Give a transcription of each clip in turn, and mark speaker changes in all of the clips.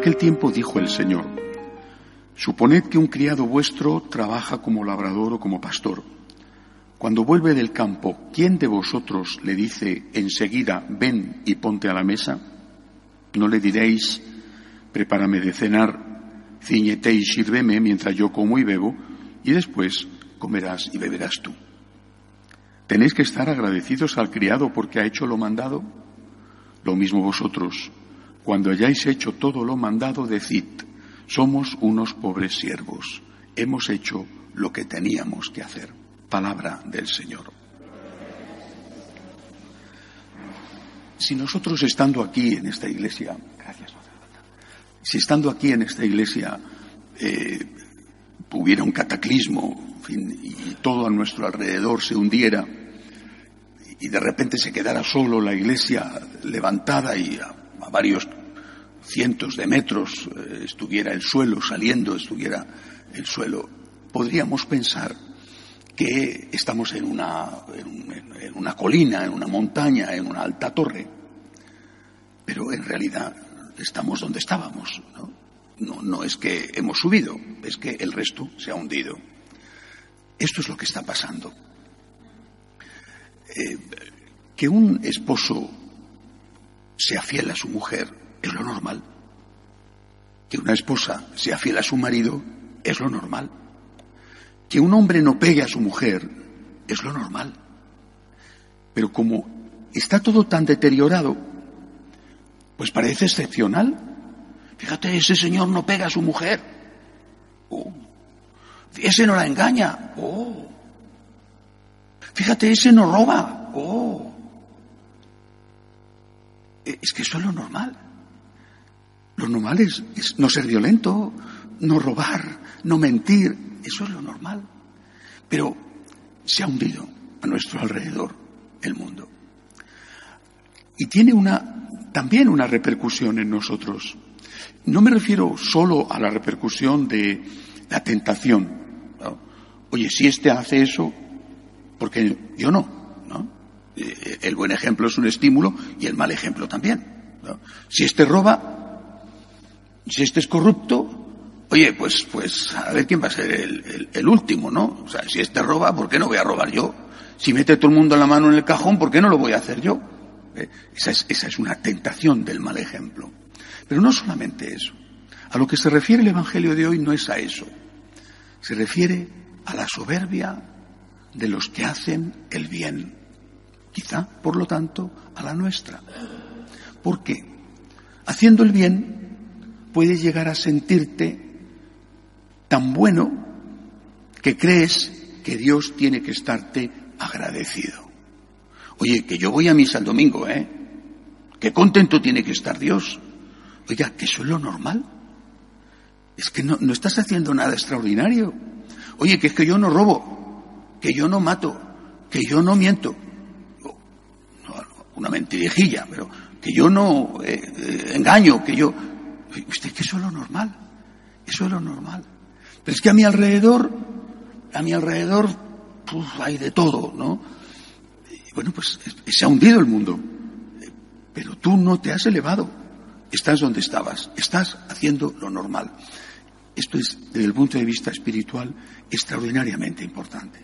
Speaker 1: aquel tiempo dijo el Señor, Suponed que un criado vuestro trabaja como labrador o como pastor. Cuando vuelve del campo, ¿quién de vosotros le dice enseguida, ven y ponte a la mesa? ¿No le diréis, prepárame de cenar, ciñete y sírveme mientras yo como y bebo, y después comerás y beberás tú? ¿Tenéis que estar agradecidos al criado porque ha hecho lo mandado? Lo mismo vosotros, cuando hayáis hecho todo lo mandado, decid, somos unos pobres siervos, hemos hecho lo que teníamos que hacer. Palabra del Señor. Si nosotros estando aquí en esta iglesia, gracias, si estando aquí en esta iglesia eh, hubiera un cataclismo y todo a nuestro alrededor se hundiera y de repente se quedara solo la iglesia levantada y a varios cientos de metros eh, estuviera el suelo saliendo, estuviera el suelo, podríamos pensar que estamos en una, en, una colina, en una montaña, en una alta torre, pero en realidad estamos donde estábamos. ¿no? No, es que hemos subido, es que el resto se ha hundido. Esto es lo que está pasando. Eh, que un esposo sea fiel a su mujer es lo normal. Que una esposa sea fiel a su marido es lo normal. Que un hombre no pegue a su mujer es lo normal. Pero como está todo tan deteriorado, pues parece excepcional. Fíjate, ese señor no pega a su mujer. Oh. Ese no la engaña. Oh. Fíjate, ese no roba. Oh. Es que eso es lo normal. Lo normal es, no ser violento, no robar, no mentir. Eso es lo normal. Pero se ha hundido a nuestro alrededor el mundo. Y tiene una, también una repercusión en nosotros. No me refiero solo a la repercusión de la tentación. Oye, si este hace eso, porque yo no, ¿no? Eh, el buen ejemplo es un estímulo y el mal ejemplo también. Si este roba, si este es corrupto, oye, pues, pues a ver quién va a ser el, último, ¿no? O sea, si este roba, ¿por qué no voy a robar yo? Si mete todo el mundo la mano en el cajón, ¿por qué no lo voy a hacer yo? Eh, esa, es, esa es una tentación del mal ejemplo. Pero no solamente eso. A lo que se refiere el Evangelio de hoy no es a eso. Se refiere a la soberbia de los que hacen el bien. Quizá, por lo tanto, a la nuestra. ¿Por qué? Haciendo el bien puedes llegar a sentirte tan bueno que crees que Dios tiene que estarte agradecido. Oye, que yo voy a misa el domingo, ¿eh? Qué contento tiene que estar Dios. Oiga, que eso es lo normal. Es que no, no estás haciendo nada extraordinario. Oye, que es que yo no robo, que yo no mato, que yo no miento. Una mentirijilla, pero que yo no eh, eh, engaño, que yo... Usted que eso es lo normal, eso es lo normal. Pero es que a mi alrededor, a mi alrededor, hay de todo, ¿no? bueno, pues se ha hundido el mundo, pero tú no te has elevado, estás donde estabas, estás haciendo lo normal. Esto es, desde el punto de vista espiritual, extraordinariamente importante.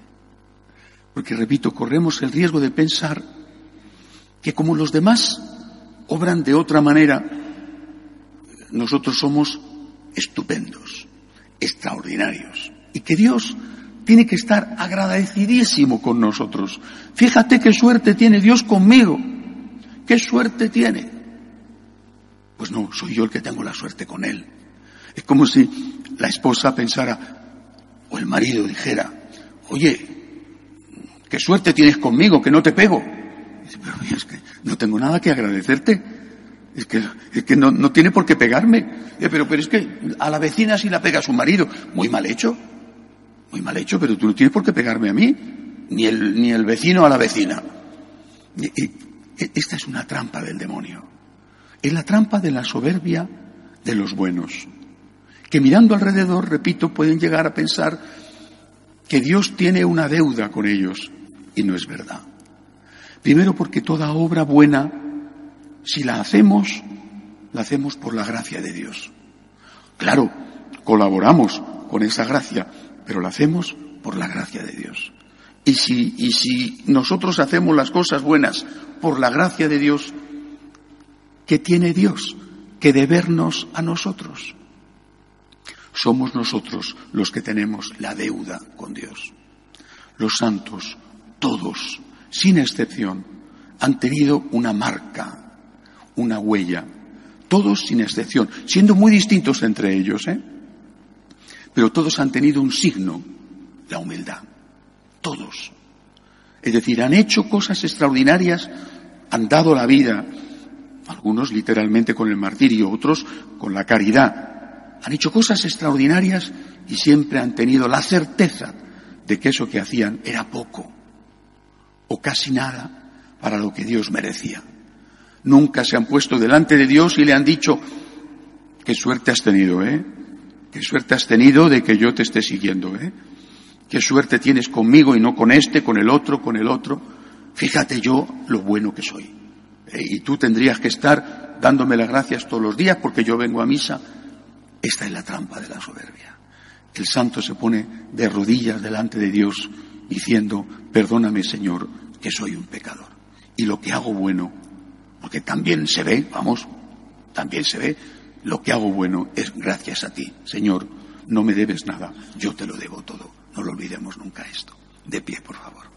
Speaker 1: Porque, repito, corremos el riesgo de pensar que como los demás obran de otra manera, nosotros somos estupendos, extraordinarios, y que Dios tiene que estar agradecidísimo con nosotros. Fíjate qué suerte tiene Dios conmigo, qué suerte tiene. Pues no, soy yo el que tengo la suerte con Él. Es como si la esposa pensara, o el marido dijera, oye, qué suerte tienes conmigo, que no te pego. Dice, pero es que no tengo nada que agradecerte. Es que, es que no, no, tiene por qué pegarme. Eh, pero, pero es que a la vecina sí la pega su marido. Muy mal hecho. Muy mal hecho, pero tú no tienes por qué pegarme a mí. Ni el, ni el vecino a la vecina. esta es una trampa del demonio. Es la trampa de la soberbia de los buenos. Que mirando alrededor, repito, pueden llegar a pensar que Dios tiene una deuda con ellos. Y no es verdad. Primero porque toda obra buena si la hacemos, la hacemos por la gracia de Dios. Claro, colaboramos con esa gracia, pero lo hacemos por la gracia de Dios. Y si, y si nosotros hacemos las cosas buenas por la gracia de Dios, ¿qué tiene Dios que debernos a nosotros? Somos nosotros los que tenemos la deuda con Dios. Los santos, todos, sin excepción, han tenido una marca, una huella, todos sin excepción, siendo muy distintos entre ellos, ¿eh? Pero todos han tenido un signo, la humildad. Todos. Es decir, han hecho cosas extraordinarias, han dado la vida, algunos literalmente con el martirio, otros con la caridad. Han hecho cosas extraordinarias y siempre han tenido la certeza de que eso que hacían era poco o casi nada para lo que Dios merecía. Nunca se han puesto delante de Dios y le han dicho, qué suerte has tenido, ¿eh? Qué suerte has tenido de que yo te esté siguiendo, ¿eh? Qué suerte tienes conmigo y no con este, con el otro, con el otro. Fíjate yo lo bueno que soy. ¿eh? Y tú tendrías que estar dándome las gracias todos los días porque yo vengo a misa. Esta es la trampa de la soberbia. El santo se pone de rodillas delante de Dios diciendo, perdóname Señor, que soy un pecador. Y lo que hago bueno, porque también se ve, vamos, también se ve, lo que hago bueno es gracias a ti. Señor, no me debes nada, yo te lo debo todo. No lo olvidemos nunca esto. De pie, por favor.